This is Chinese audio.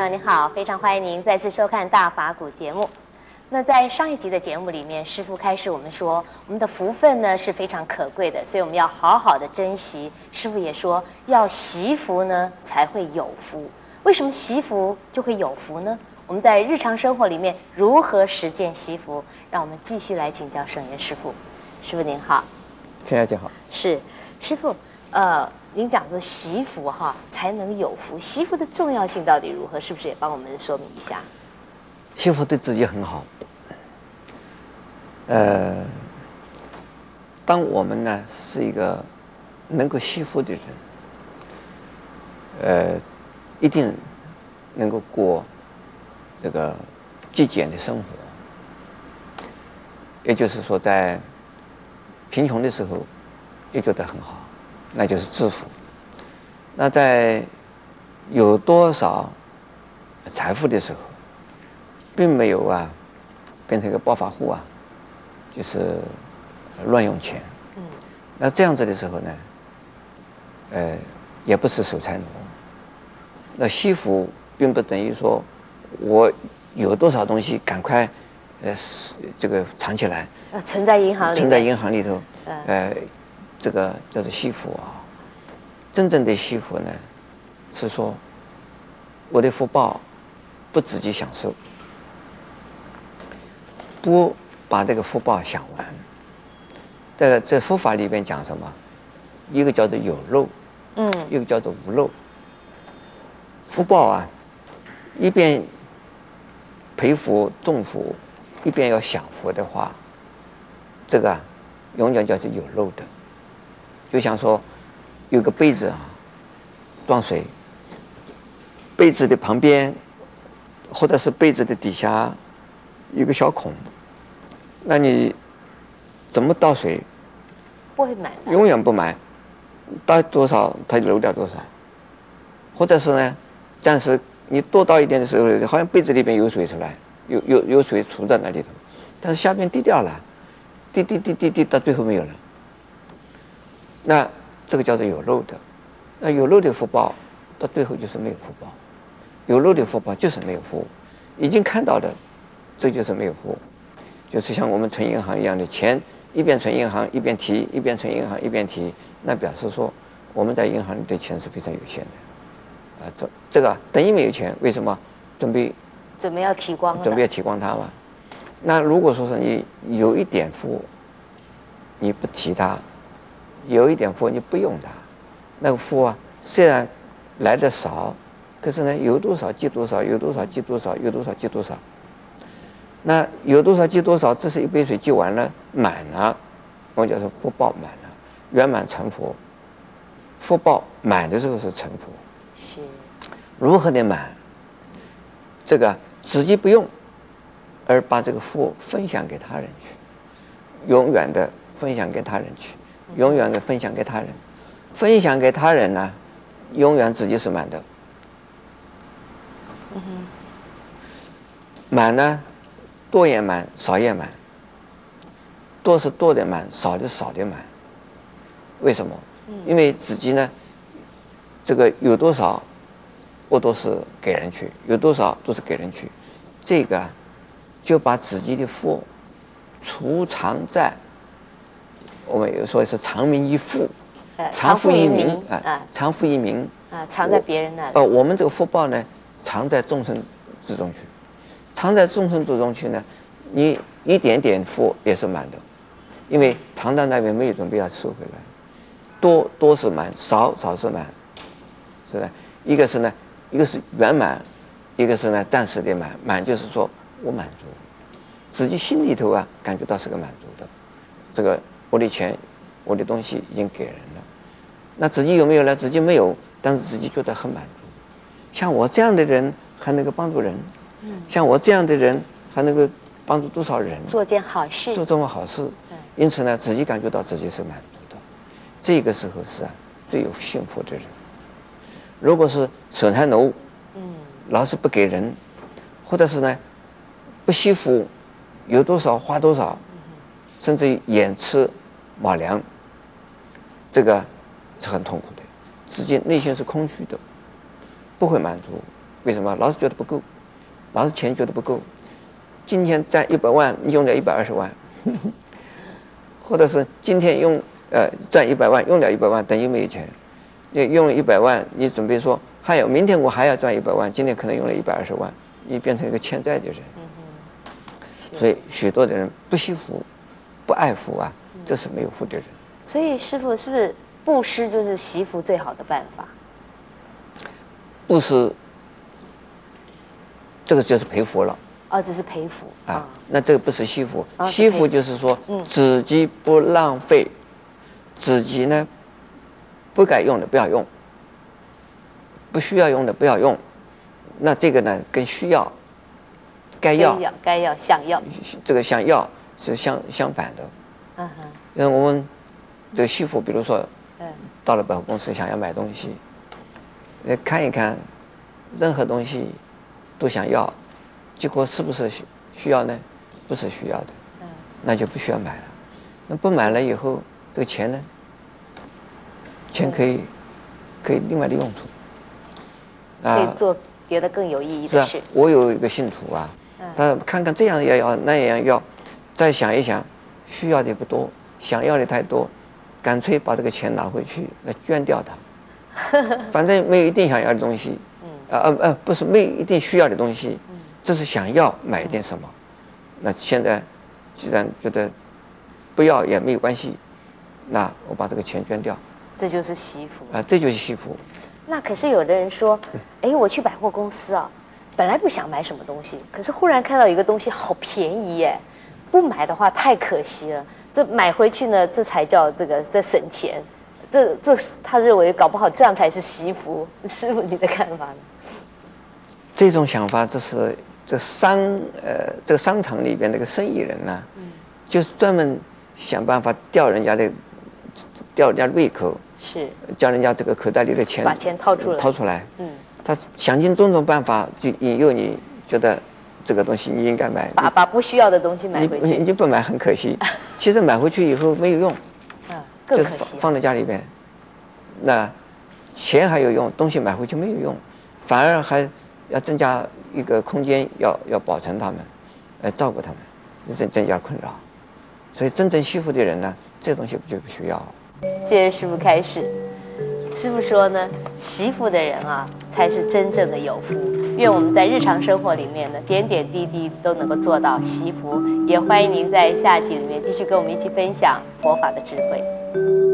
各位观众朋友，你好，非常欢迎您再次收看《大法古》节目。那在上一集的节目里面，师傅开始我们说，我们的福分呢是非常可贵的，所以我们要好好的珍惜。师傅也说，要惜福呢才会有福。为什么惜福就会有福呢？我们在日常生活里面如何实践惜福？让我们继续来请教圣严师傅。师傅您好，陈小姐好，是师傅，呃。您讲说惜福哈才能有福，惜福的重要性到底如何？是不是也帮我们说明一下？惜福对自己很好。呃，当我们呢是一个能够惜福的人，呃，一定能够过这个极简的生活。也就是说，在贫穷的时候也觉得很好。那就是致富。那在有多少财富的时候，并没有啊，变成一个暴发户啊，就是乱用钱。嗯。那这样子的时候呢，呃，也不是守财奴。那惜福并不等于说，我有多少东西赶快呃，这个藏起来。呃，存在银行里。存在银行里头。呃。这个叫做惜福啊，真正的惜福呢，是说我的福报不自己享受，不把这个福报享完。在这佛法里边讲什么？一个叫做有漏，嗯，一个叫做无漏。福报啊，一边培福种福，一边要享福的话，这个啊，永远叫做有漏的。就想说，有个杯子啊，装水，杯子的旁边，或者是杯子的底下，有个小孔，那你怎么倒水？不会满。永远不满，倒多少它就漏掉多少，或者是呢，暂时你多倒一点的时候，好像杯子里边有水出来，有有有水储在那里头，但是下边滴掉了，滴滴滴滴滴到最后没有了。那这个叫做有漏的，那有漏的福报，到最后就是没有福报，有漏的福报就是没有福，已经看到的，这就是没有福，就是像我们存银行一样的钱，一边存银行一边提，一边存银行一边提，那表示说我们在银行里的钱是非常有限的，啊，这这个等于没有钱，为什么？准备准备要提光，准备要提光它嘛。那如果说是你有一点福，你不提它。有一点福，你不用它，那个福啊，虽然来的少，可是呢，有多少积多少，有多少积多少，有多少积多少。那有多少积多少，这是一杯水积完了满了，我叫做福报满了，圆满成佛。福报满的时候是成佛。是。如何的满？这个自己不用，而把这个福分享给他人去，永远的分享给他人去。永远的分享给他人，分享给他人呢，永远自己是满的。嗯哼。满呢，多也满，少也满。多是多的满，少的少的满。为什么？因为自己呢，这个有多少，我都是给人去；有多少都是给人去。这个就把自己的福储藏在。我们有说是藏名于富，藏富于民啊，藏富于民啊，藏在别人那里。呃，我们这个福报呢，藏在众生之中去，藏在众生之中去呢，你一点点福也是满的，因为藏在那边没有准备要收回来，多多是满，少少是满，是的，一个是呢，一个是圆满，一个是呢暂时的满，满就是说我满足，自己心里头啊感觉到是个满足的，这个。我的钱，我的东西已经给人了，那自己有没有呢？自己没有，但是自己觉得很满足。像我这样的人还能够帮助人，像我这样的人还能够帮助多少人？做件好事，做这么好事，因此呢，自己感觉到自己是满足的。这个时候是啊，最有幸福的人。如果是守财奴，嗯，老是不给人，或者是呢，不惜福，有多少花多少，甚至于眼吃。卯粮，这个是很痛苦的，自己内心是空虚的，不会满足，为什么？老是觉得不够，老是钱觉得不够。今天赚一百万，你用掉一百二十万，或者是今天用呃赚一百万，用了一百万，等于没有钱。你用了一百万，你准备说还有明天我还要赚一百万，今天可能用了一百二十万，你变成一个欠债的人。所以许多的人不惜福，不爱福啊，这是没有福的人。所以师傅是不是布施就是惜福最好的办法？布施，这个就是培福了。哦，这是培福啊。那这个不是惜福，惜福就是说自己不浪费，自己呢不该用的不要用，不需要用的不要用。那这个呢跟需要。该要，该要，想要，这个想要是相相反的。嗯哼。因为我们这个媳妇，比如说，到了百货公司想要买东西，呃，看一看，任何东西都想要，结果是不是需需要呢？不是需要的。嗯。那就不需要买了。那不买了以后，这个钱呢？钱可以可以另外的用途。可以做别的更有意义的事。是啊，我有一个信徒啊。他看看这样也要，那样要，再想一想，需要的不多，想要的太多，干脆把这个钱拿回去，来捐掉它。反正没有一定想要的东西，啊啊啊，不是没有一定需要的东西，这是想要买一点什么。那现在既然觉得不要也没有关系，那我把这个钱捐掉。这就是惜福啊，这就是惜福。那可是有的人说，哎，我去百货公司啊。本来不想买什么东西，可是忽然看到一个东西好便宜耶，不买的话太可惜了。这买回去呢，这才叫这个在省钱。这这他认为搞不好这样才是惜福。师傅，你的看法呢？这种想法，这是这商呃这个商场里边那个生意人呢、啊，嗯、就是专门想办法吊人家的吊人家的胃口，是叫人家这个口袋里的钱把钱掏出来掏出来，嗯。他想尽种种办法，就引诱你觉得这个东西你应该买，把把不需要的东西买回去。你你不买很可惜，其实买回去以后没有用，啊，更可惜。就是放在家里边，那钱还有用，东西买回去没有用，反而还要增加一个空间，要要保存他们，来照顾他们，增增加困扰。所以真正惜福的人呢，这东西就不需要。谢谢师傅开始。师傅说呢，惜福的人啊，才是真正的有福。愿我们在日常生活里面的，点点滴滴都能够做到惜福。也欢迎您在下集里面继续跟我们一起分享佛法的智慧。